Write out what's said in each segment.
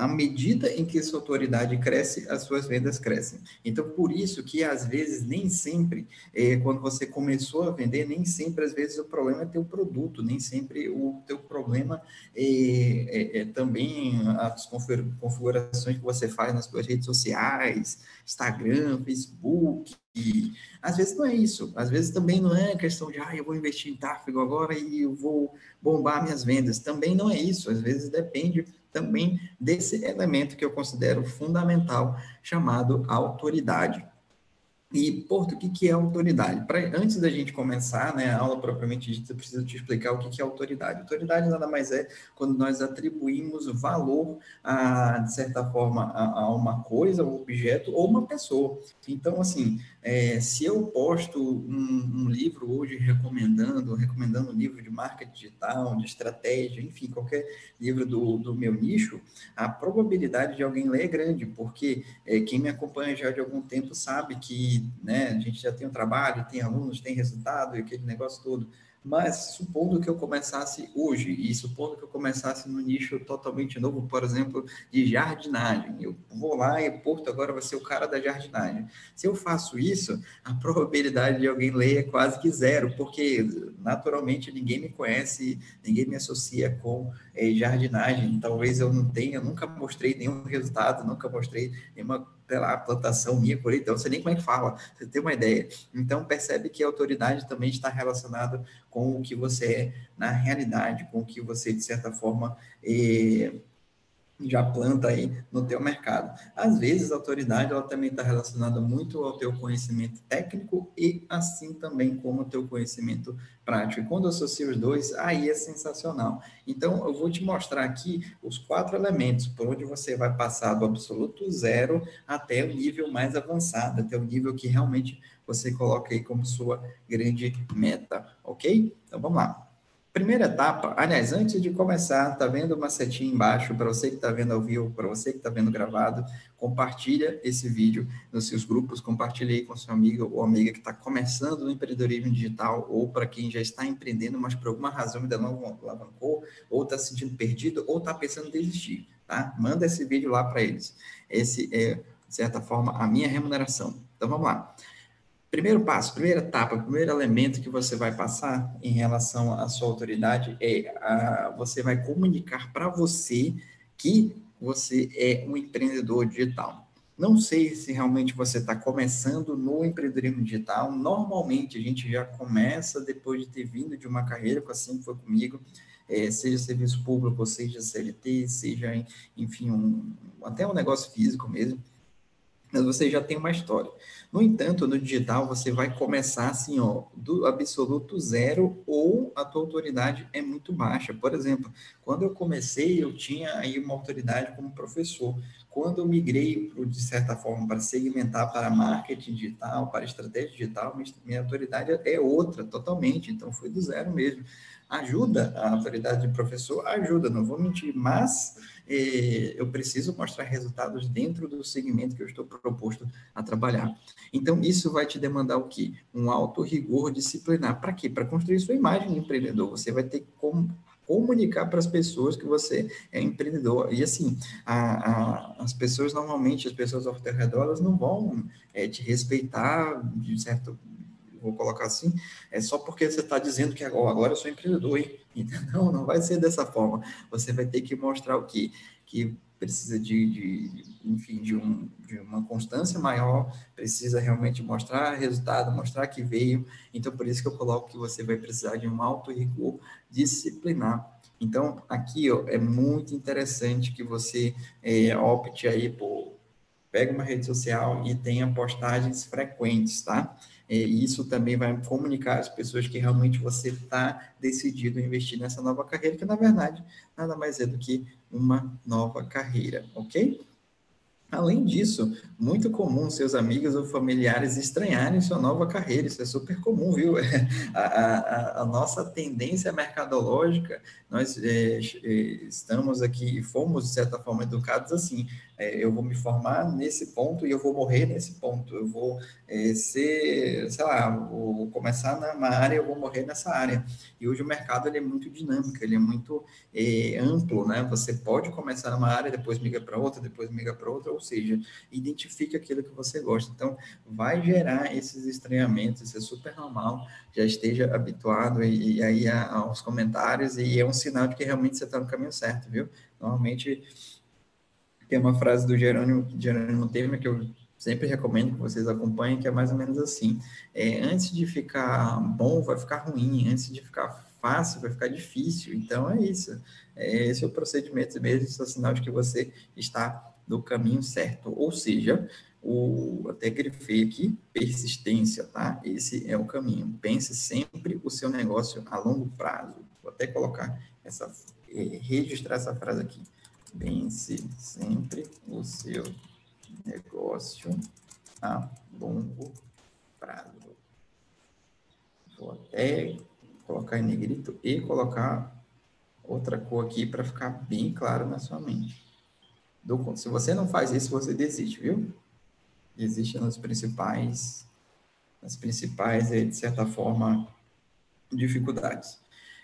à medida em que sua autoridade cresce, as suas vendas crescem. Então, por isso que às vezes nem sempre, é, quando você começou a vender, nem sempre às vezes o problema é teu produto, nem sempre o teu problema é, é, é também as configurações que você faz nas suas redes sociais, Instagram, Facebook. E, às vezes não é isso, às vezes também não é questão de, ah, eu vou investir em tráfego agora e eu vou bombar minhas vendas. Também não é isso, às vezes depende também desse elemento que eu considero fundamental, chamado autoridade. E, Porto, o que, é autoridade? Pra, antes da gente começar né, a aula propriamente dita, eu preciso te explicar o que, que é autoridade. Autoridade nada mais é quando nós atribuímos valor, a, de certa forma, a, a uma coisa, um objeto ou uma pessoa. Então, assim, é, se eu posto um, um, livro hoje recomendando, recomendando um livro de marca digital, de estratégia, enfim, qualquer livro do, do meu nicho, a probabilidade de alguém ler é grande, porque é, quem me acompanha já de algum tempo sabe que né, a gente já tem um trabalho, tem alunos, tem resultado e aquele negócio todo. Mas supondo que eu começasse hoje, e supondo que eu começasse no nicho totalmente novo, por exemplo, de jardinagem, eu vou lá e Porto agora vai ser o cara da jardinagem. Se eu faço isso, a probabilidade de alguém ler é quase que zero, porque naturalmente ninguém me conhece, ninguém me associa com é, jardinagem. Talvez eu não tenha, nunca mostrei nenhum resultado, nunca mostrei nenhuma sei lá, plantação minha, por aí, então, sei nem como é que fala, você tem uma ideia. Então, percebe que a autoridade também está relacionada com o que você é na realidade, com o que você, de certa forma, é, já planta aí no teu mercado. Às vezes, a autoridade ela também está relacionada muito ao teu conhecimento técnico e assim também como o teu conhecimento prático. E quando associa os dois, aí é sensacional. Então, eu vou te mostrar aqui os quatro elementos por onde você vai passar do absoluto zero até o nível mais avançado, até o nível que realmente você coloca aí como sua grande meta, ok? Então, vamos lá. Primeira etapa, aliás, antes de começar, tá vendo uma setinha embaixo para você que está vendo ao vivo, para você que está vendo gravado, compartilha esse vídeo nos seus grupos, compartilha aí com seu amigo ou amiga que está começando no empreendedorismo digital, ou para quem já está empreendendo, mas por alguma razão ainda não alavancou, ou está se sentindo perdido, ou está pensando em desistir, tá? Manda esse vídeo lá para eles. Esse é, de certa forma, a minha remuneração. Então, vamos lá. Primeiro passo, primeira etapa, primeiro elemento que você vai passar em relação à sua autoridade é a, você vai comunicar para você que você é um empreendedor digital. Não sei se realmente você está começando no empreendedorismo digital. Normalmente a gente já começa depois de ter vindo de uma carreira, assim foi comigo, é, seja serviço público, seja CLT, seja, enfim, um, até um negócio físico mesmo mas você já tem uma história. No entanto, no digital, você vai começar assim, ó, do absoluto zero ou a tua autoridade é muito baixa. Por exemplo, quando eu comecei, eu tinha aí uma autoridade como professor. Quando eu migrei, de certa forma, para segmentar para marketing digital, para estratégia digital, minha autoridade é outra, totalmente. Então, foi do zero mesmo. Ajuda a autoridade de professor, ajuda, não vou mentir, mas eu preciso mostrar resultados dentro do segmento que eu estou proposto a trabalhar. Então, isso vai te demandar o quê? Um alto rigor disciplinar. Para quê? Para construir sua imagem de empreendedor. Você vai ter como comunicar para as pessoas que você é empreendedor. E assim, a, a, as pessoas normalmente, as pessoas ao teu redor, elas não vão é, te respeitar de certo vou colocar assim, é só porque você está dizendo que agora, agora eu sou empreendedor, hein? Não, não vai ser dessa forma. Você vai ter que mostrar o que, que precisa de, de, enfim, de, um, de uma constância maior, precisa realmente mostrar resultado, mostrar que veio. Então, por isso que eu coloco que você vai precisar de um alto rigor disciplinar. Então, aqui ó, é muito interessante que você é, opte aí por pega uma rede social e tenha postagens frequentes, tá? E isso também vai comunicar às pessoas que realmente você está decidido a investir nessa nova carreira, que na verdade nada mais é do que uma nova carreira, ok? Além disso, muito comum seus amigos ou familiares estranharem sua nova carreira, isso é super comum, viu? A, a, a nossa tendência mercadológica, nós é, estamos aqui e fomos, de certa forma, educados assim, é, eu vou me formar nesse ponto e eu vou morrer nesse ponto, eu vou é, ser, sei lá, vou começar numa área, eu vou morrer nessa área. E hoje o mercado ele é muito dinâmico, ele é muito é, amplo, né? Você pode começar numa área, depois migra para outra, depois migra para outra, ou seja, identifique aquilo que você gosta. Então, vai gerar esses estranhamentos, isso é super normal, já esteja habituado e, e aí aos comentários, e é um sinal de que realmente você está no caminho certo, viu? Normalmente tem uma frase do Jerônimo, Jerônimo Temer que eu sempre recomendo que vocês acompanhem, que é mais ou menos assim: é, antes de ficar bom, vai ficar ruim, antes de ficar fácil, vai ficar difícil. Então é isso. É, esse é o procedimento mesmo, isso é sinal de que você está no caminho certo. Ou seja, o, até grifei aqui, persistência, tá? Esse é o caminho. Pense sempre o seu negócio a longo prazo. Vou até colocar essa, é, registrar essa frase aqui. Pense sempre o seu negócio a longo prazo. Vou até colocar em negrito e colocar outra cor aqui para ficar bem claro na sua mente. Do, se você não faz isso, você desiste, viu? Desiste nas principais, nas principais, eh, de certa forma, dificuldades.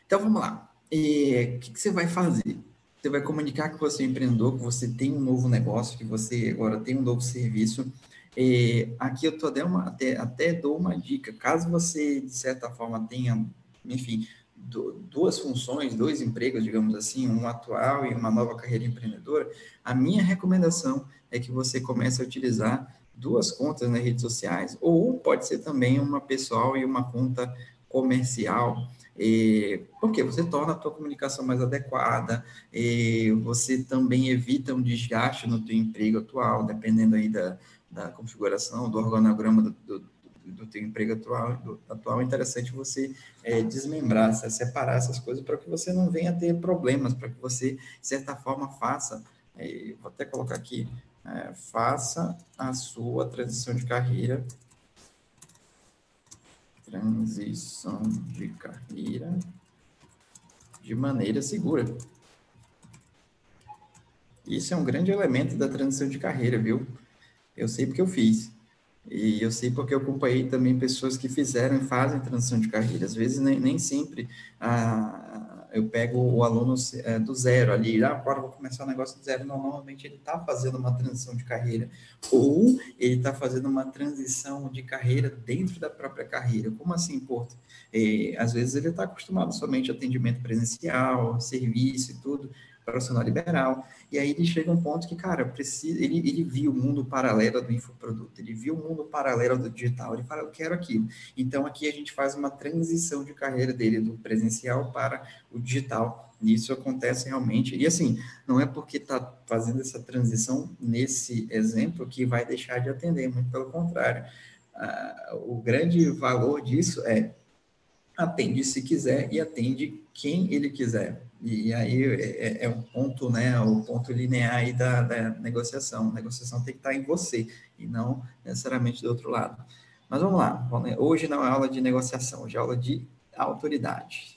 Então, vamos lá. O que, que você vai fazer? Você vai comunicar que você é empreendedor, que você tem um novo negócio, que você agora tem um novo serviço. É, aqui eu tô até, uma, até, até dou uma dica. Caso você, de certa forma, tenha, enfim, duas funções, dois empregos, digamos assim, um atual e uma nova carreira empreendedora, a minha recomendação é que você comece a utilizar duas contas nas redes sociais, ou pode ser também uma pessoal e uma conta comercial. E, porque você torna a tua comunicação mais adequada, e você também evita um desgaste no teu emprego atual, dependendo aí da, da configuração, do organograma do, do, do teu emprego atual, do, atual, é interessante você é, desmembrar, separar essas coisas para que você não venha ter problemas, para que você, de certa forma, faça, é, vou até colocar aqui, é, faça a sua transição de carreira transição de carreira de maneira segura. Isso é um grande elemento da transição de carreira, viu? Eu sei porque eu fiz. E eu sei porque eu acompanhei também pessoas que fizeram e fazem transição de carreira. Às vezes, nem, nem sempre a, eu pego o aluno é, do zero ali, ah, agora vou começar o um negócio do zero. Não, normalmente ele está fazendo uma transição de carreira, ou ele está fazendo uma transição de carreira dentro da própria carreira. Como assim, Porto? É, às vezes ele está acostumado somente a atendimento presencial, serviço e tudo, profissional liberal. E aí ele chega a um ponto que, cara, precisa, ele, ele viu o mundo paralelo do infoproduto, ele viu o mundo paralelo do digital, ele fala, eu quero aquilo. Então aqui a gente faz uma transição de carreira dele do presencial para o digital. E isso acontece realmente. E assim, não é porque está fazendo essa transição nesse exemplo que vai deixar de atender, muito pelo contrário. Ah, o grande valor disso é atende se quiser e atende quem ele quiser. E aí é, é, é um ponto, né, o ponto linear aí da, da negociação. A negociação tem que estar em você e não necessariamente do outro lado. Mas vamos lá, hoje não é aula de negociação, hoje é aula de autoridade.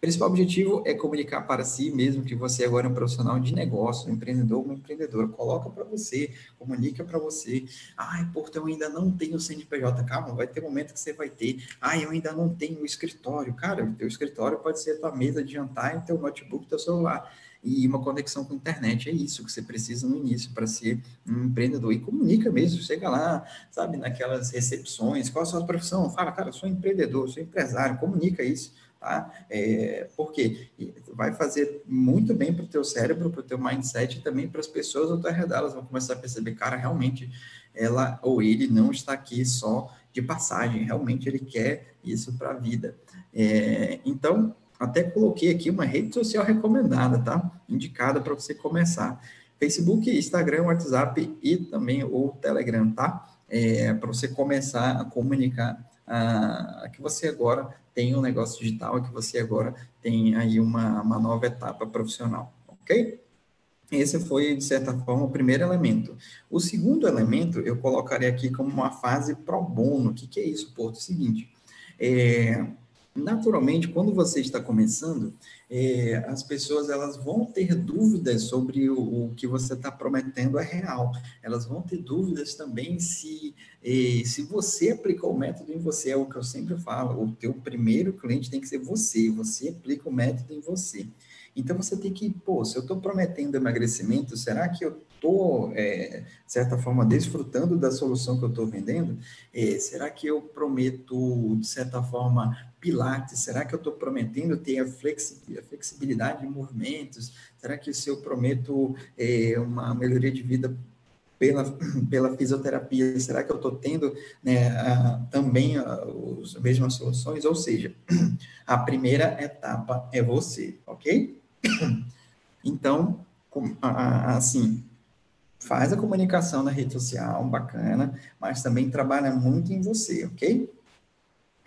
O principal objetivo é comunicar para si mesmo que você agora é um profissional de negócio, um empreendedor, uma empreendedora. Coloca para você, comunica para você. Ai, Porto, eu ainda não tenho CNPJ. Calma, vai ter momento que você vai ter. Ai, eu ainda não tenho escritório. Cara, o teu escritório pode ser a tua mesa de jantar e teu notebook, teu celular e uma conexão com a internet. É isso que você precisa no início para ser um empreendedor. E comunica mesmo, chega lá, sabe, naquelas recepções, qual a sua profissão? Fala, cara, eu sou empreendedor, sou empresário, comunica isso tá? É, porque vai fazer muito bem para o teu cérebro, para o teu mindset e também para as pessoas ao teu redor. Elas vão começar a perceber, cara, realmente ela ou ele não está aqui só de passagem, realmente ele quer isso para a vida. É, então, até coloquei aqui uma rede social recomendada, tá? Indicada para você começar. Facebook, Instagram, WhatsApp e também o Telegram, tá? É, para você começar a comunicar ah, que você agora tem um negócio digital, que você agora tem aí uma, uma nova etapa profissional, ok? esse foi, de certa forma, o primeiro elemento. O segundo elemento, eu colocaria aqui como uma fase pro bono. O que, que é isso, Porto? É o seguinte, é, naturalmente, quando você está começando, é, as pessoas elas vão ter dúvidas sobre o, o que você está prometendo é real. Elas vão ter dúvidas também se, é, se você aplicou o método em você. É o que eu sempre falo, o teu primeiro cliente tem que ser você. Você aplica o método em você. Então você tem que, pô, se eu estou prometendo emagrecimento, será que eu estou, é, de certa forma, desfrutando da solução que eu estou vendendo? É, será que eu prometo, de certa forma, pilates? Será que eu estou prometendo ter a flexibilidade de movimentos? Será que se eu prometo é, uma melhoria de vida pela, pela fisioterapia, será que eu estou tendo né, a, também a, as mesmas soluções? Ou seja, a primeira etapa é você, ok? Então, assim, faz a comunicação na rede social, bacana, mas também trabalha muito em você, ok?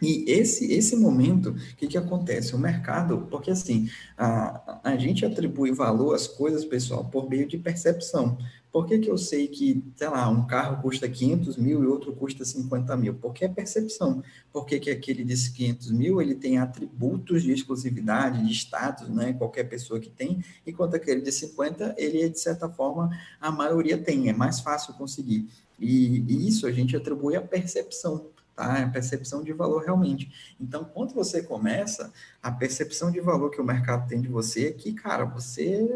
E esse, esse momento, o que, que acontece? O mercado, porque assim, a, a gente atribui valor às coisas, pessoal, por meio de percepção. Por que, que eu sei que, sei lá, um carro custa 500 mil e outro custa 50 mil? Porque é percepção. Por que, que aquele de 500 mil, ele tem atributos de exclusividade, de status, né? Qualquer pessoa que tem, enquanto aquele de 50, ele, de certa forma, a maioria tem, é mais fácil conseguir. E, e isso a gente atribui à percepção, tá? É a percepção de valor realmente. Então, quando você começa, a percepção de valor que o mercado tem de você é que, cara, você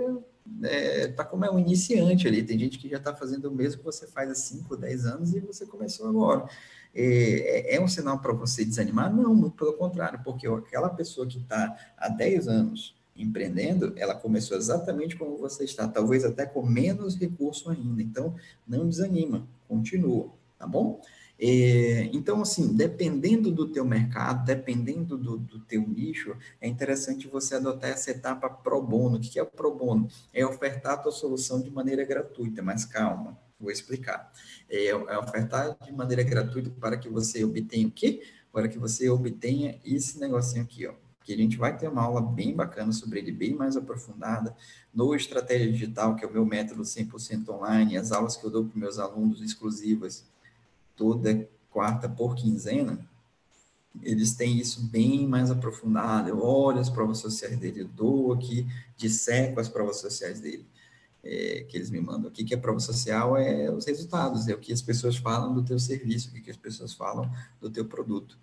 é, tá como é um iniciante ali. Tem gente que já está fazendo o mesmo que você faz há 5, 10 anos e você começou agora. É, é, é um sinal para você desanimar? Não, muito pelo contrário, porque aquela pessoa que está há 10 anos empreendendo, ela começou exatamente como você está, talvez até com menos recurso ainda. Então, não desanima, continua, tá bom? É, então, assim, dependendo do teu mercado, dependendo do, do teu nicho, é interessante você adotar essa etapa pro bono. O que é o pro bono? É ofertar a tua solução de maneira gratuita, mas calma, vou explicar. É, é ofertar de maneira gratuita para que você obtenha o quê? Para que você obtenha esse negocinho aqui, ó. Que a gente vai ter uma aula bem bacana sobre ele, bem mais aprofundada, no Estratégia Digital, que é o meu método 100% online, as aulas que eu dou para meus alunos exclusivas, toda quarta por quinzena, eles têm isso bem mais aprofundado. Eu olho as provas sociais dele, eu dou aqui, disseco as provas sociais dele, é, que eles me mandam aqui, que a prova social é os resultados, é o que as pessoas falam do teu serviço, o que as pessoas falam do teu produto.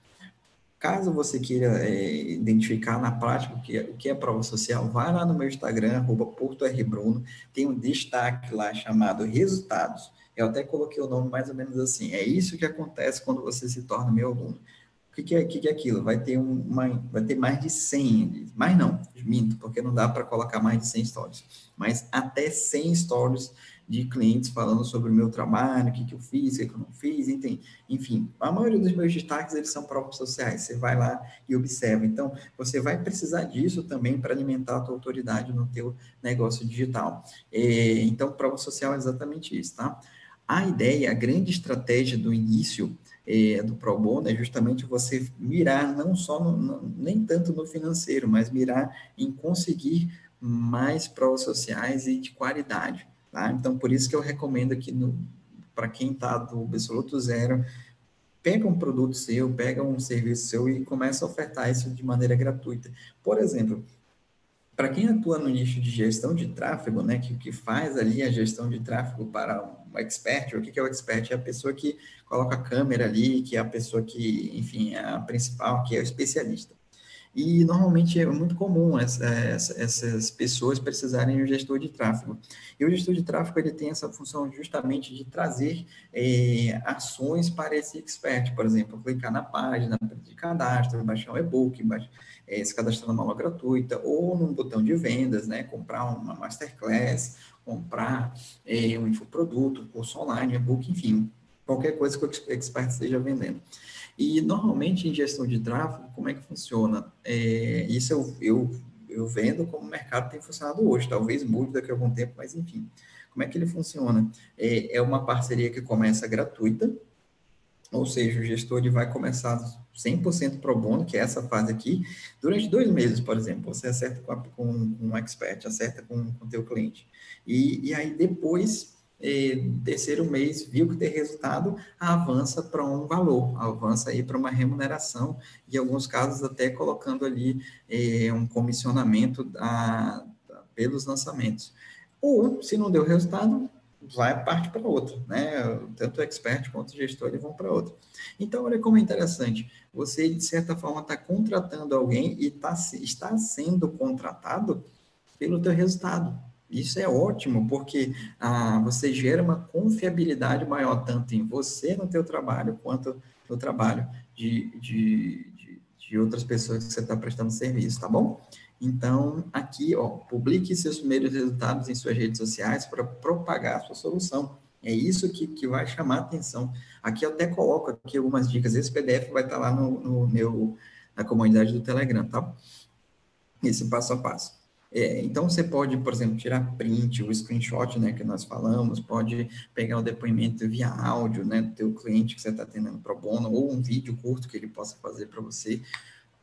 Caso você queira é, identificar na prática o que, é, o que é prova social, vai lá no meu Instagram, arroba PortoRBruno, tem um destaque lá chamado resultados. Eu até coloquei o nome mais ou menos assim. É isso que acontece quando você se torna meu aluno. O que, que, é, que, que é aquilo? Vai ter, uma, vai ter mais de 100, mais não, minto, porque não dá para colocar mais de 100 stories, mas até 100 stories de clientes falando sobre o meu trabalho, o que, que eu fiz, o que, que eu não fiz, enfim, enfim, a maioria dos meus destaques, eles são provas sociais, você vai lá e observa, então, você vai precisar disso também para alimentar a tua autoridade no teu negócio digital, é, então, prova social é exatamente isso, tá? A ideia, a grande estratégia do início é, do Pro Bono é justamente você mirar não só, no, no, nem tanto no financeiro, mas mirar em conseguir mais provas sociais e de qualidade. Tá? Então, por isso que eu recomendo aqui para quem está do absoluto zero, pega um produto seu, pega um serviço seu e começa a ofertar isso de maneira gratuita. Por exemplo, para quem atua no nicho de gestão de tráfego, né, que, que faz ali a gestão de tráfego para um expert, o que é o expert? É a pessoa que coloca a câmera ali, que é a pessoa que, enfim, é a principal, que é o especialista. E normalmente é muito comum essa, essas pessoas precisarem de um gestor de tráfego. E o gestor de tráfego ele tem essa função justamente de trazer é, ações para esse expert, por exemplo, clicar na página de cadastro, baixar um e-book, é, se cadastrar numa aula gratuita, ou num botão de vendas, né, comprar uma masterclass, comprar é, um infoproduto, curso online, e-book, enfim, qualquer coisa que o expert esteja vendendo. E normalmente em gestão de tráfego, como é que funciona? É, isso eu, eu, eu vendo como o mercado tem funcionado hoje, talvez mude daqui a algum tempo, mas enfim. Como é que ele funciona? É, é uma parceria que começa gratuita, ou seja, o gestor ele vai começar 100% pro bono, que é essa fase aqui, durante dois meses, por exemplo, você acerta com, a, com, um expert, acerta com o teu cliente. E, e aí depois, eh, terceiro mês, viu que tem resultado, avança para um valor, avança aí para uma remuneração, e em alguns casos até colocando ali eh, um comissionamento da, da, pelos lançamentos. Ou, se não deu resultado, vai parte para outra, né? Tanto o expert quanto o gestor eles vão para outra. Então, olha como é interessante. Você, de certa forma, está contratando alguém e tá, está sendo contratado pelo teu resultado. Isso é ótimo, porque ah, você gera uma confiabilidade maior, tanto em você no teu trabalho, quanto no trabalho de, de, de, de outras pessoas que você está prestando serviço, tá bom? Então, aqui, ó, publique seus primeiros resultados em suas redes sociais para propagar a sua solução. É isso que, que vai chamar a atenção. Aqui eu até coloco aqui algumas dicas. Esse PDF vai estar lá no, no meu, na comunidade do Telegram, tá? Esse passo a passo. É, então, você pode, por exemplo, tirar print, o screenshot, né, que nós falamos, pode pegar o depoimento via áudio, né, do teu cliente que você está atendendo pro bono, ou um vídeo curto que ele possa fazer para você,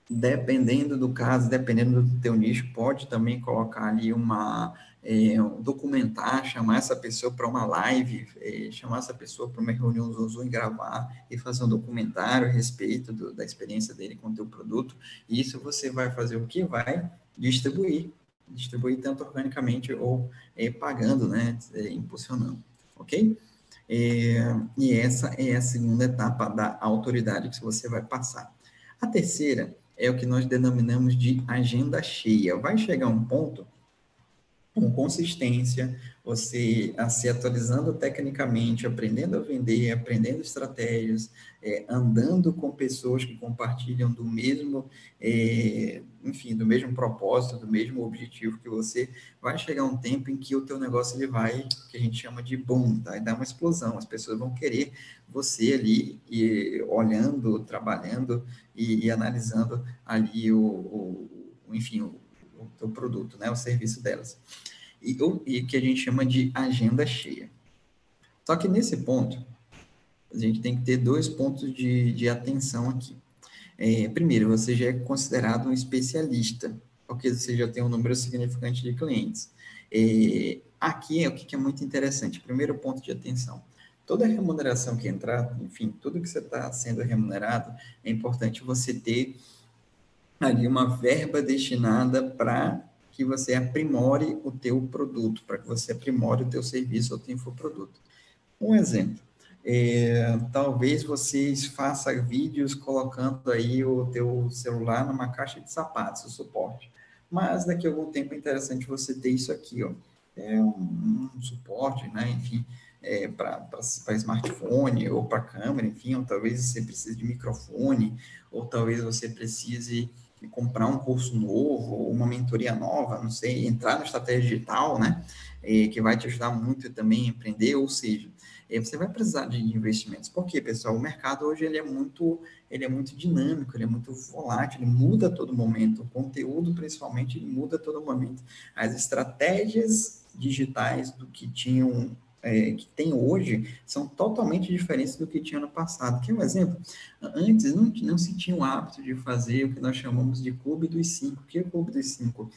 dependendo do caso, dependendo do teu nicho, pode também colocar ali uma é, documentar, chamar essa pessoa para uma live, é, chamar essa pessoa para uma reunião Zoom e gravar e fazer um documentário a respeito do, da experiência dele com o teu produto. E isso você vai fazer o que? Vai distribuir, distribuir tanto organicamente ou é, pagando, né, é, impulsionando, ok? É, e essa é a segunda etapa da autoridade que você vai passar. A terceira é o que nós denominamos de agenda cheia. Vai chegar um ponto com consistência, você se atualizando tecnicamente, aprendendo a vender, aprendendo estratégias, é, andando com pessoas que compartilham do mesmo, é, enfim, do mesmo propósito, do mesmo objetivo que você, vai chegar um tempo em que o teu negócio ele vai, que a gente chama de boom, tá? E dá uma explosão, as pessoas vão querer você ali, e, olhando, trabalhando e, e analisando ali o, o enfim, o, o produto, né, o serviço delas. E, e que a gente chama de agenda cheia. Só que nesse ponto, a gente tem que ter dois pontos de, de atenção aqui. É, primeiro, você já é considerado um especialista, porque você já tem um número significante de clientes. É, aqui é o que é muito interessante. Primeiro ponto de atenção. Toda remuneração que entrar, enfim, tudo que você está sendo remunerado, é importante você ter ali uma verba destinada para que você aprimore o teu produto, para que você aprimore o teu serviço ou teu infoproduto. Um exemplo, é, talvez vocês façam vídeos colocando aí o teu celular numa caixa de sapatos, o suporte. Mas daqui a algum tempo é interessante você ter isso aqui, ó. É um, um suporte, né? Enfim, é, para smartphone ou para câmera, enfim, ou talvez você precise de microfone, ou talvez você precise comprar um curso novo, uma mentoria nova, não sei, entrar na estratégia digital, né? É, que vai te ajudar muito também a empreender, ou seja, é, você vai precisar de investimentos. Por quê, pessoal? O mercado hoje ele é muito, ele é muito dinâmico, ele é muito volátil, ele muda a todo momento. O conteúdo, principalmente, ele muda a todo momento. As estratégias digitais do que tinham é, que tem hoje são totalmente diferentes do que tinha no passado. Quer um exemplo? Antes não, não se tinha o hábito de fazer o que nós chamamos de clube dos cinco. O que é clube dos cinco?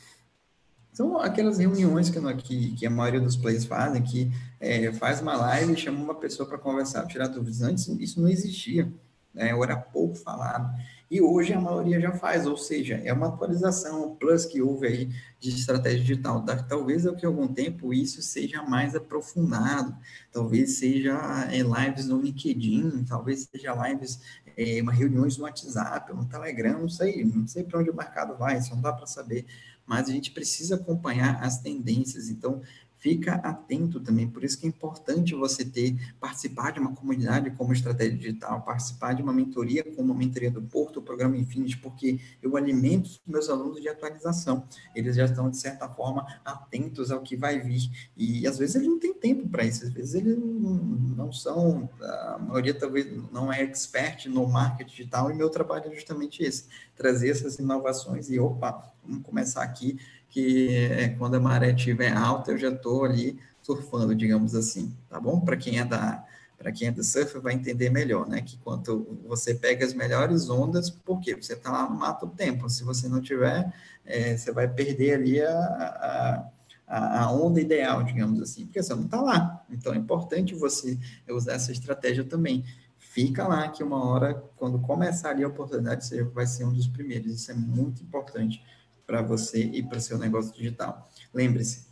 São aquelas reuniões que, que, que a maioria dos players fazem, que é, faz uma live e chama uma pessoa para conversar, tirar dúvidas. Antes isso não existia, né? era pouco falado. E hoje a maioria já faz, ou seja, é uma atualização, um plus que houve aí de estratégia digital. Talvez daqui a algum tempo isso seja mais aprofundado, talvez seja é, lives no LinkedIn, talvez seja lives, é, uma reuniões no WhatsApp, no Telegram, não sei, não sei para onde o mercado vai, isso não dá para saber, mas a gente precisa acompanhar as tendências. Então, fica atento também. Por isso que é importante você ter, participar de uma comunidade como Estratégia Digital, participar de uma mentoria como a mentoria do Porto, o programa Infinity, porque eu alimento os meus alunos de atualização. Eles já estão, de certa forma, atentos ao que vai vir. E às vezes eles não têm tempo para isso, às vezes eles não são, a maioria talvez não é expert no marketing digital, e meu trabalho é justamente esse, trazer essas inovações e, opa, vamos começar aqui que é, quando a maré estiver alta, eu já estou ali surfando, digamos assim, tá bom? Para quem é da, para quem é do surf vai entender melhor, né? Que quando você pega as melhores ondas, por quê? Você está lá no mato o tempo. Se você não tiver, é, você vai perder ali a, a, a, onda ideal, digamos assim, porque você não está lá. Então é importante você usar essa estratégia também. Fica lá que uma hora, quando começar ali a oportunidade, você vai ser um dos primeiros. Isso é muito importante para você e para seu negócio digital. Lembre-se,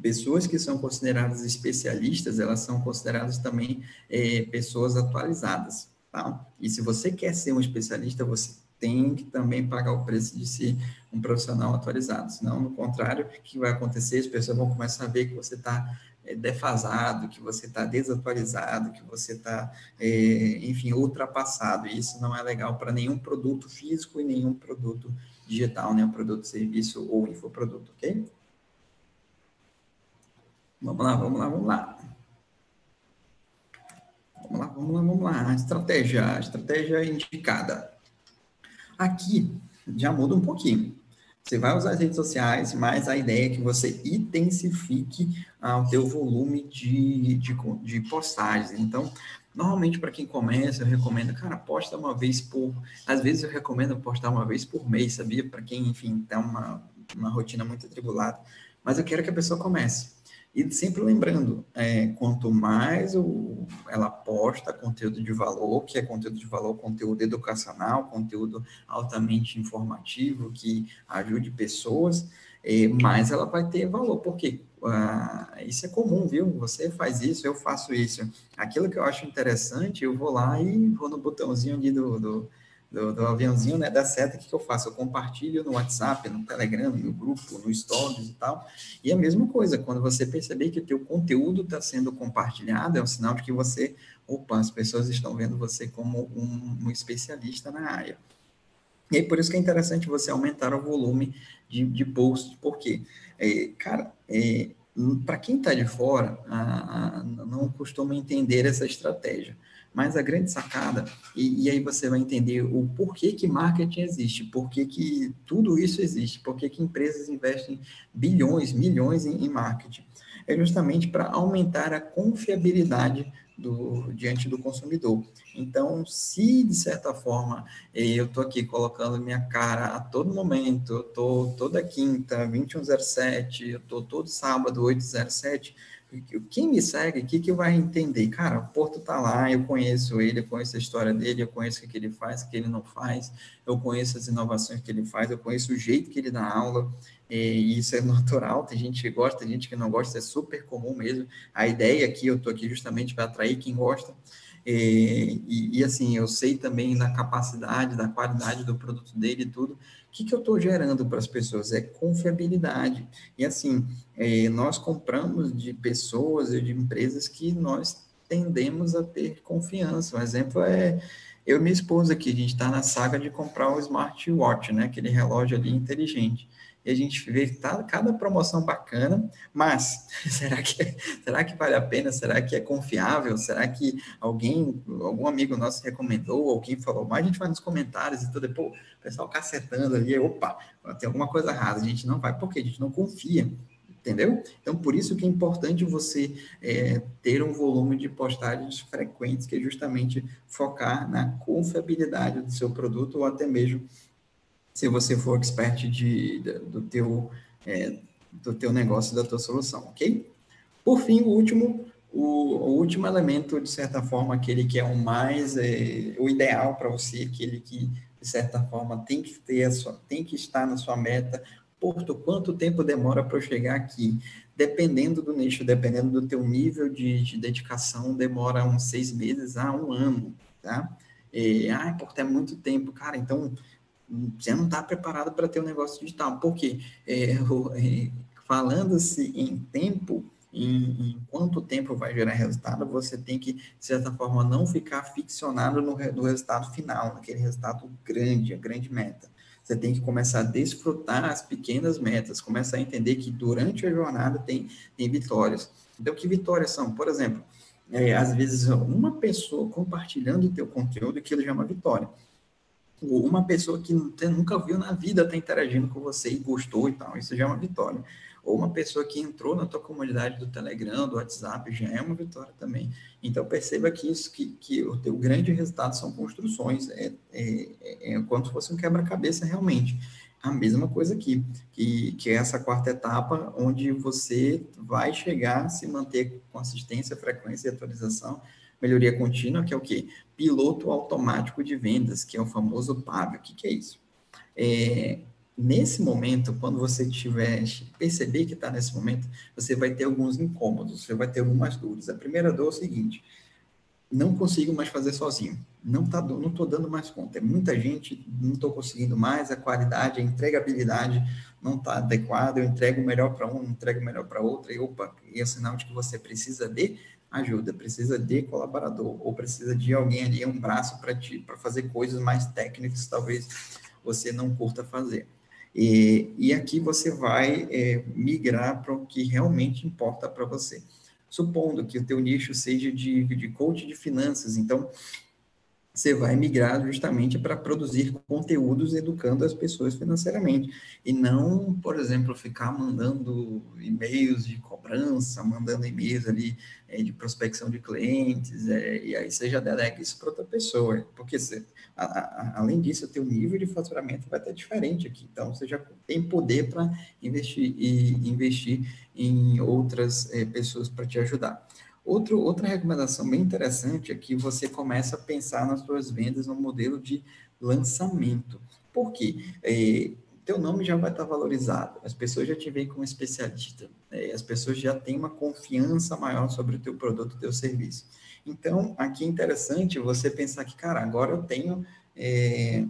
pessoas que são consideradas especialistas, elas são consideradas também é, pessoas atualizadas, tá? E se você quer ser um especialista, você tem que também pagar o preço de ser um profissional atualizado, senão, no contrário, o que vai acontecer? As pessoas vão começar a ver que você está é, defasado, que você está desatualizado, que você está, é, enfim, ultrapassado, e isso não é legal para nenhum produto físico e nenhum produto nenhum produto, serviço ou infoproduto, ok? Vamos lá, vamos lá, vamos lá. Vamos lá, vamos lá, vamos lá. Estratégia, estratégia indicada. Aqui já muda um pouquinho. Você vai usar as redes sociais, mas a ideia é que você intensifique ah, o teu volume de, de, de postagens. Então, normalmente para quem começa, eu recomendo, cara, posta uma vez por... Às vezes eu recomendo postar uma vez por mês, sabia? Para quem, enfim, tem uma, uma rotina muito atribulada. Mas eu quero que a pessoa comece. E sempre lembrando, é, quanto mais o, ela posta conteúdo de valor, que é conteúdo de valor, conteúdo educacional, conteúdo altamente informativo, que ajude pessoas, é, mais ela vai ter valor, porque ah, isso é comum, viu? Você faz isso, eu faço isso. Aquilo que eu acho interessante, eu vou lá e vou no botãozinho ali do, do do, do aviãozinho, né, da seta, o que, que eu faço? Eu compartilho no WhatsApp, no Telegram, no grupo, no Stories e tal. E a mesma coisa, quando você perceber que o teu conteúdo está sendo compartilhado, é um sinal de que você, opa, as pessoas estão vendo você como um, um especialista na área. E aí, por isso que é interessante você aumentar o volume de, de posts, porque, é, cara, é, para quem está de fora, a, a, não costuma entender essa estratégia. Mas a grande sacada, e, e, aí você vai entender o porquê que marketing existe, porquê que tudo isso existe, porquê que empresas investem bilhões, milhões em, em marketing. É justamente para aumentar a confiabilidade do, diante do consumidor. Então, se de certa forma eu estou aqui colocando minha cara a todo momento, eu estou toda quinta, 2107, eu estou todo sábado, 807, quem me segue aqui que vai entender, cara, o Porto tá lá, eu conheço ele, eu conheço a história dele, eu conheço o que ele faz, o que ele não faz, eu conheço as inovações que ele faz, eu conheço o jeito que ele dá aula, e isso é natural, tem gente que gosta, tem gente que não gosta, é super comum mesmo. A ideia aqui, eu tô aqui justamente para atrair quem gosta, e, e, e, assim, eu sei também da capacidade, da qualidade do produto dele e tudo. O que, que eu estou gerando para as pessoas? É confiabilidade. E assim, é, nós compramos de pessoas e de empresas que nós tendemos a ter confiança. Um exemplo é eu e minha esposa aqui, a gente está na saga de comprar um smartwatch, né? Aquele relógio ali inteligente e a gente vê tá, cada promoção bacana, mas será que, será que vale a pena? Será que é confiável? Será que alguém, algum amigo nosso recomendou, alguém falou mais? A gente vai nos comentários e tudo, pô, o pessoal cacetando ali, opa, tem alguma coisa errada, a gente não vai, porque a gente não confia, entendeu? Então, por isso que é importante você é, ter um volume de postagens frequentes, que é justamente focar na confiabilidade do seu produto ou até mesmo se você for expert de, do, teu, é, do teu negócio, da tua solução, ok? Por fim, o último, o, o último elemento, de certa forma, aquele que é o mais, é, o ideal para você, aquele que, de certa forma, tem que ter a sua, tem que estar na sua meta. Porto, quanto tempo demora para eu chegar aqui? Dependendo do nicho, dependendo do teu nível de, de dedicação, demora uns seis meses a um ano, tá? E, ah, Porto, é muito tempo. Cara, então você não está preparado para ter um negócio digital. Porque é, é, falando-se em tempo, em, em, quanto tempo vai gerar resultado, você tem que, de certa forma, não ficar ficcionado no, no resultado final, naquele resultado grande, a grande meta. Você tem que começar a desfrutar as pequenas metas, começar a entender que durante a jornada tem, tem vitórias. Então, que vitórias são? Por exemplo, é, às vezes uma pessoa compartilhando o teu conteúdo, aquilo já é uma vitória uma pessoa que nunca viu na vida está interagindo com você e gostou e tal, isso já é uma vitória. ou uma pessoa que entrou na tua comunidade do Telegram, do WhatsApp, já é uma vitória também. Então perceba que isso, que, que o teu grande resultado são construções, é, é, é, é como se fosse um quebra-cabeça realmente. A mesma coisa aqui, que, que é essa quarta etapa, onde você vai chegar, se manter com assistência, frequência e atualização, melhoria contínua, que é o quê? Piloto automático de vendas, que é o famoso PAV. O que, que é isso? É, nesse momento, quando você tiver perceber que está nesse momento, você vai ter alguns incômodos, você vai ter algumas dores. A primeira dor é o seguinte: não consigo mais fazer sozinho. Não tá, não estou dando mais conta. É muita gente, não estou conseguindo mais. A qualidade, a entregabilidade não está adequada. Eu entrego melhor para um, entrego melhor para outra. E opa, e é sinal de que você precisa de ajuda, precisa de colaborador ou precisa de alguém ali, um braço para ti, para fazer coisas mais técnicas, talvez você não curta fazer. E, e aqui você vai é, migrar para o que realmente importa para você. Supondo que o teu nicho seja de, de coach de finanças, então você vai migrar justamente para produzir conteúdos educando as pessoas financeiramente. E não, por exemplo, ficar mandando e-mails de cobrança, mandando e-mails ali é, de prospecção de clientes, é, e aí você já delega isso para outra pessoa, porque você, a, a, além disso, o teu nível de faturamento vai estar diferente aqui, então você já tem poder para investir e investir em outras é, pessoas para te ajudar. Outro, outra recomendação bem interessante é que você começa a pensar nas suas vendas no modelo de lançamento. Por quê? É, teu nome já vai estar valorizado, as pessoas já te veem como especialista, é, as pessoas já têm uma confiança maior sobre o teu produto, teu serviço. Então, aqui é interessante você pensar que, cara, agora eu tenho é,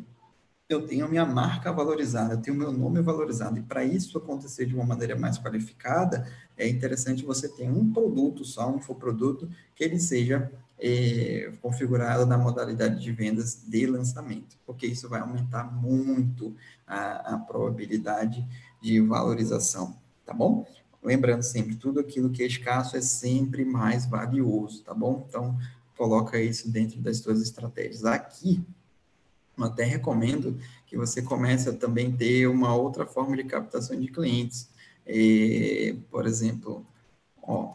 eu tenho a minha marca valorizada, eu tenho o meu nome valorizado. E para isso acontecer de uma maneira mais qualificada, é interessante você ter um produto só, um produto, que ele seja é, configurado na modalidade de vendas de lançamento, porque isso vai aumentar muito a, a probabilidade de valorização, tá bom? Lembrando sempre, tudo aquilo que é escasso é sempre mais valioso, tá bom? Então, coloca isso dentro das suas estratégias. Aqui, eu até recomendo que você comece a também ter uma outra forma de captação de clientes. E, por exemplo, ó,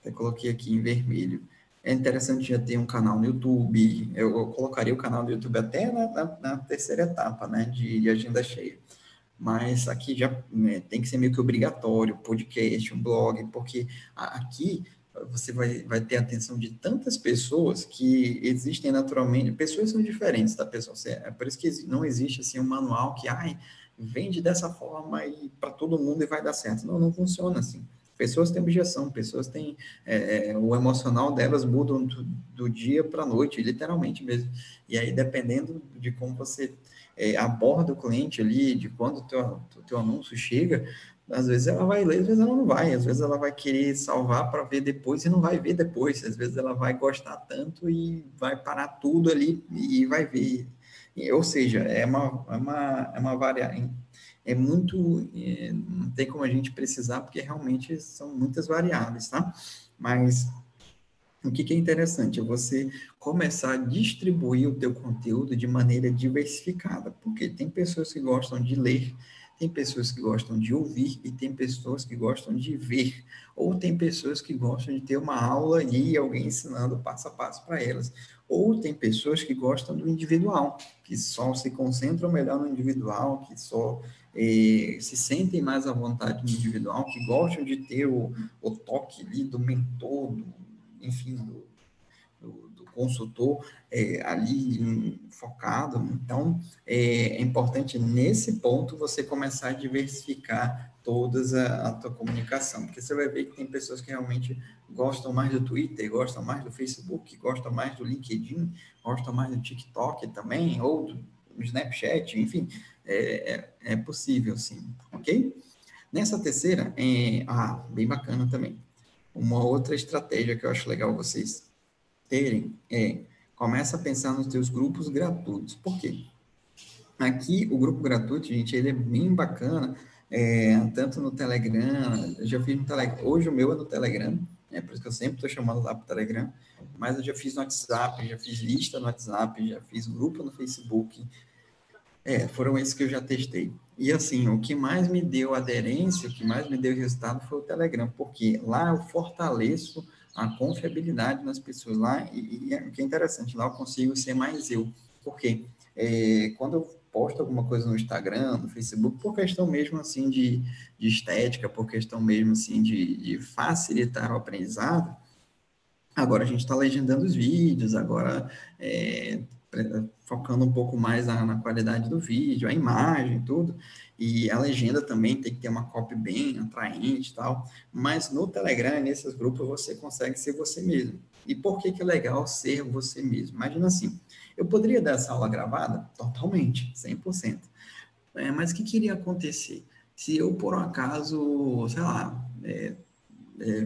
até coloquei aqui em vermelho. É interessante já ter um canal no YouTube. Eu, eu colocaria o canal do YouTube até na, na, na terceira etapa, né, de, de, agenda cheia. Mas aqui já né, tem que ser meio que obrigatório, podcast, um blog, porque aqui você vai, vai ter atenção de tantas pessoas que existem naturalmente. Pessoas são diferentes, tá, pessoal? É por isso que não existe assim um manual que, ai, vende dessa forma e para todo mundo e vai dar certo. Não, não funciona assim. Pessoas têm objeção, pessoas têm. É, é o emocional delas muda do, do dia para a noite, literalmente mesmo. E aí, dependendo de como você é, aborda o cliente ali, de quando o teu, teu anúncio chega, às vezes ela vai ler, às vezes ela não vai, às vezes ela vai querer salvar para ver depois e não vai ver depois, às vezes ela vai gostar tanto e vai parar tudo ali e vai ver. Ou seja, é uma, é uma, é uma variável, é muito, é, não tem como a gente precisar, porque realmente são muitas variáveis, tá? Mas o que, que é interessante? É você começar a distribuir o teu conteúdo de maneira diversificada, porque tem pessoas que gostam de ler, tem pessoas que gostam de ouvir e tem pessoas que gostam de ver, ou tem pessoas que gostam de ter uma aula e alguém ensinando passo a passo para elas, ou tem pessoas que gostam do individual, que só se concentram melhor no individual, que só eh, se sentem mais à vontade no individual, que gostam de ter o, o toque ali do mentor, do, enfim, do, consultor é, ali focado. Então, é, é, importante nesse ponto você começar a diversificar todas a, a tua comunicação, porque você vai ver que tem pessoas que realmente gostam mais do Twitter, gostam mais do Facebook, gostam mais do LinkedIn, gostam mais do TikTok também, ou do, Snapchat, enfim, é, é, é, possível sim, ok? Nessa terceira, é, ah, bem bacana também, uma outra estratégia que eu acho legal vocês terem é começa a pensar nos teus grupos gratuitos. Por quê? Aqui, o grupo gratuito, gente, ele é bem bacana, é, tanto no Telegram, eu já fiz no Telegram, hoje o meu é no Telegram, é por isso que eu sempre estou chamando lá para o Telegram, mas eu já fiz no WhatsApp, já fiz lista no WhatsApp, já fiz grupo no Facebook, É, foram esses que eu já testei. E assim, o que mais me deu aderência, o que mais me deu resultado foi o Telegram, porque lá eu fortaleço a confiabilidade nas pessoas lá, e, e é, o que é interessante, lá eu consigo ser mais eu. Por quê? É, quando eu posto alguma coisa no Instagram, no Facebook, por questão mesmo assim de, de estética, por questão mesmo assim de, de facilitar o aprendizado, agora a gente está legendando os vídeos, agora é, focando um pouco mais na, na, qualidade do vídeo, a imagem, tudo. E a legenda também tem que ter uma copy bem atraente e tal. Mas no Telegram, nesses grupos, você consegue ser você mesmo. E por que, que é legal ser você mesmo? Imagina assim, eu poderia dar essa aula gravada? Totalmente, 100%. É, mas o que, que iria acontecer? Se eu, por um acaso, sei lá, é, é,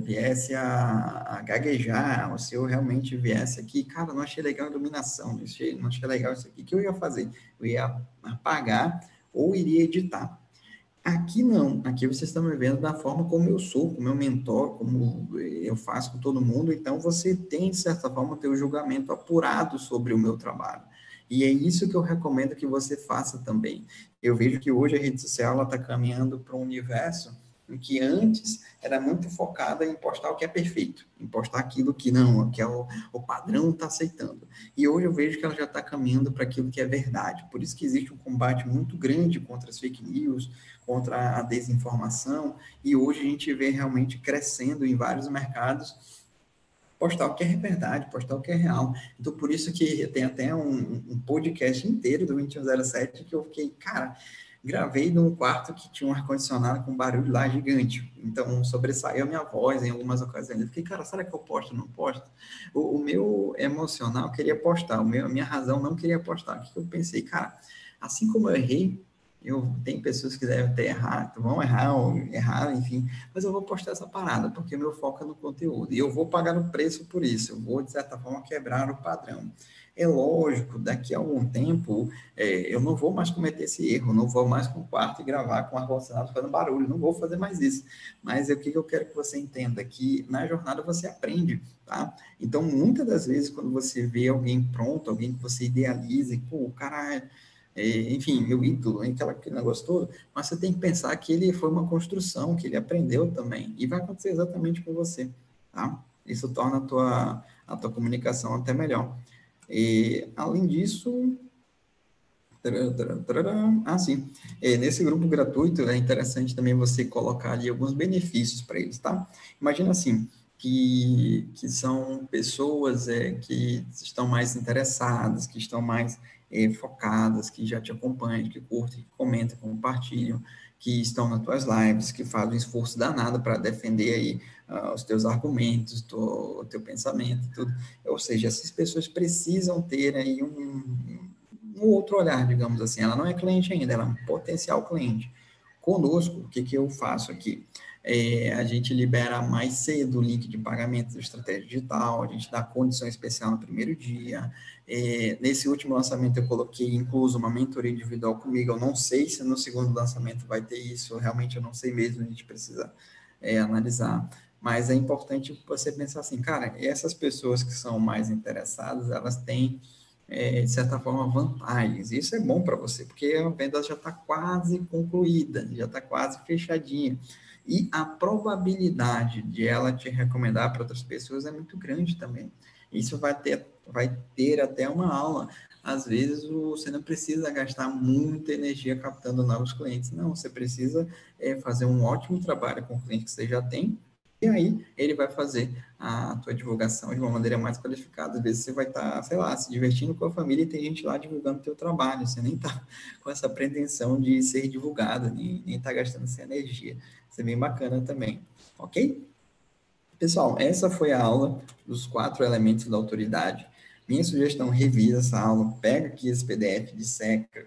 viesse a, a, gaguejar, ou se eu realmente viesse aqui, cara, não achei legal a iluminação, não achei, não achei legal isso aqui, o que eu ia fazer? Eu ia apagar ou iria editar. Aqui não, aqui vocês estão me vendo da forma como eu sou, como meu mentor, como eu faço com todo mundo, então você tem, de certa forma, ter o julgamento apurado sobre o meu trabalho. E é isso que eu recomendo que você faça também. Eu vejo que hoje a rede social está caminhando para um universo em que antes era muito focada em postar o que é perfeito, em postar aquilo que não, que é o, o padrão está aceitando. E hoje eu vejo que ela já está caminhando para aquilo que é verdade. Por isso que existe um combate muito grande contra as fake news, contra a desinformação, e hoje a gente vê realmente crescendo em vários mercados postar o que é verdade, postar o que é real. Então, por isso que tem até um, um podcast inteiro do 2107 que eu fiquei, cara, gravei num quarto que tinha um ar-condicionado com barulho lá gigante. Então, sobressaiu a minha voz em algumas ocasiões. Eu fiquei, cara, será que eu posto ou não posto? O, o, meu emocional queria postar, o meu, a minha razão não queria postar. O que eu pensei? Cara, assim como eu errei, eu tem pessoas que devem ter errado, vão errar ou errar, enfim, mas eu vou postar essa parada, porque meu foco é no conteúdo. E eu vou pagar o preço por isso, eu vou, de certa forma, quebrar o padrão. É lógico, daqui a algum tempo é, eu não vou mais cometer esse erro, não vou mais com o quarto e gravar com ar-condicionado fazendo barulho, não vou fazer mais isso. Mas é o que eu quero que você entenda, que na jornada você aprende, tá? Então, muitas das vezes, quando você vê alguém pronto, alguém que você idealiza, pô, o cara é, enfim, meu ídolo, aquela, aquele negócio todo, mas você tem que pensar que ele foi uma construção, que ele aprendeu também, e vai acontecer exatamente com você, tá? Isso torna a tua, a tua comunicação até melhor. E, além disso, ah, sim. É, nesse grupo gratuito é interessante também você colocar ali alguns benefícios para eles, tá? Imagina assim, que, que são pessoas é, que estão mais interessadas, que estão mais é, focadas, que já te acompanham, que curtem, que comentam, compartilham, que estão nas tuas lives, que fazem um esforço danado para defender aí uh, os teus argumentos, o teu pensamento, tudo. Ou seja, essas pessoas precisam ter aí um, um outro olhar, digamos assim. Ela não é cliente ainda, ela é um potencial cliente. Conosco, o que, que eu faço aqui? É, a gente libera mais cedo o link de pagamento do estratégia digital, a gente dá condição especial no primeiro dia. É, nesse último lançamento eu coloquei incluso uma mentoria individual comigo. Eu não sei se no segundo lançamento vai ter isso, realmente eu não sei mesmo, a gente precisa é, analisar. Mas é importante você pensar assim, cara, essas pessoas que são mais interessadas, elas têm é, de certa forma, vantagens. Isso é bom para você, porque a venda já está quase concluída, já está quase fechadinha. E a probabilidade de ela te recomendar para outras pessoas é muito grande também. Isso vai ter, vai ter até uma aula. Às vezes você não precisa gastar muita energia captando novos clientes, não. Você precisa é, fazer um ótimo trabalho com o cliente que você já tem e aí ele vai fazer a tua divulgação de uma maneira mais qualificada. Às vezes você vai estar, tá, sei lá, se divertindo com a família e tem gente lá divulgando teu trabalho. Você nem está com essa pretensão de ser divulgado, nem está gastando essa energia. Isso é bem bacana também, ok? Pessoal, essa foi a aula dos quatro elementos da autoridade. Minha sugestão, revisa essa aula, pega aqui esse PDF, disseca,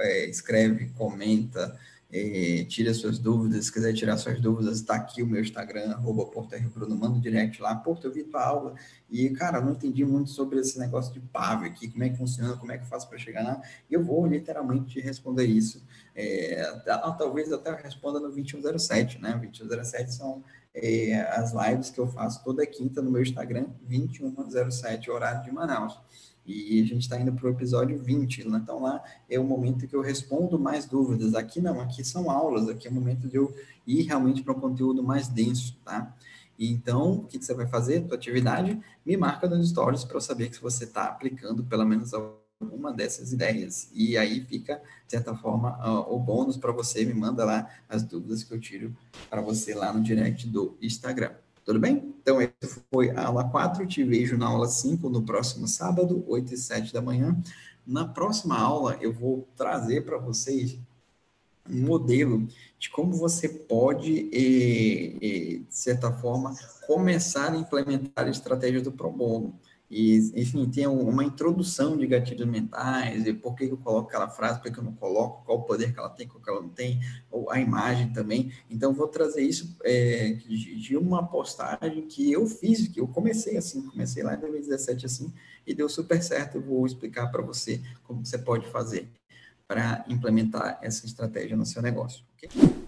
é, escreve, comenta, é, tira suas dúvidas, se quiser tirar suas dúvidas, está aqui o meu Instagram, arroba Bruno, manda um direct lá, Porto, eu vi tua aula, e, cara, não entendi muito sobre esse negócio de PAV aqui, como é que funciona, como é que eu faço para chegar lá, e eu vou literalmente responder isso, é, talvez até eu responda no 2107, né, 2107 são é, as lives que eu faço toda quinta no meu Instagram, 2107, horário de Manaus. E a gente está indo para o episódio 20, né? então lá é o momento que eu respondo mais dúvidas. Aqui não, aqui são aulas, aqui é o momento de eu ir realmente para um conteúdo mais denso, tá? Então, o que, que você vai fazer? Tua atividade, me marca nos stories para eu saber que você está aplicando pelo menos alguma dessas ideias. E aí fica, de certa forma, o bônus para você, me manda lá as dúvidas que eu tiro para você lá no direct do Instagram. Tudo bem? Então, essa foi a aula 4. Te vejo na aula 5 no próximo sábado, 8 e 7 da manhã. Na próxima aula, eu vou trazer para vocês um modelo de como você pode, eh, eh, de certa forma, começar a implementar estratégias do Pro Bono. E, enfim, tem uma introdução de gatilhos mentais, e por que eu coloco aquela frase, por que eu não coloco, qual o poder que ela tem, qual que ela não tem, ou a imagem também. Então, vou trazer isso é, de, uma postagem que eu fiz, que eu comecei assim, comecei lá em 2017 assim, e deu super certo. Eu vou explicar para você como você pode fazer para implementar essa estratégia no seu negócio. Okay?